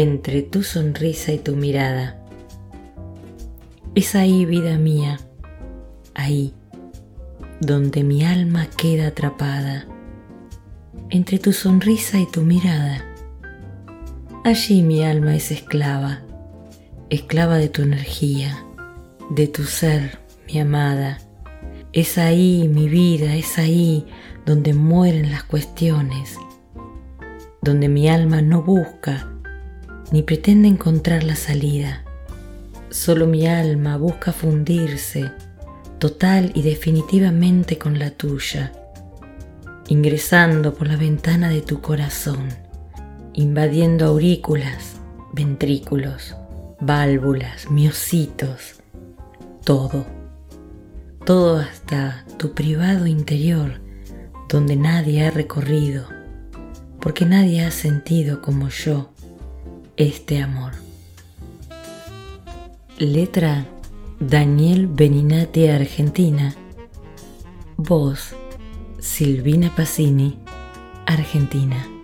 entre tu sonrisa y tu mirada. Es ahí, vida mía, ahí, donde mi alma queda atrapada, entre tu sonrisa y tu mirada. Allí mi alma es esclava, esclava de tu energía, de tu ser, mi amada. Es ahí mi vida, es ahí donde mueren las cuestiones, donde mi alma no busca ni pretende encontrar la salida. Solo mi alma busca fundirse total y definitivamente con la tuya, ingresando por la ventana de tu corazón, invadiendo aurículas, ventrículos, válvulas, miocitos, todo, todo hasta tu privado interior donde nadie ha recorrido, porque nadie ha sentido como yo este amor. Letra Daniel Beninati Argentina. Voz Silvina Pacini, Argentina.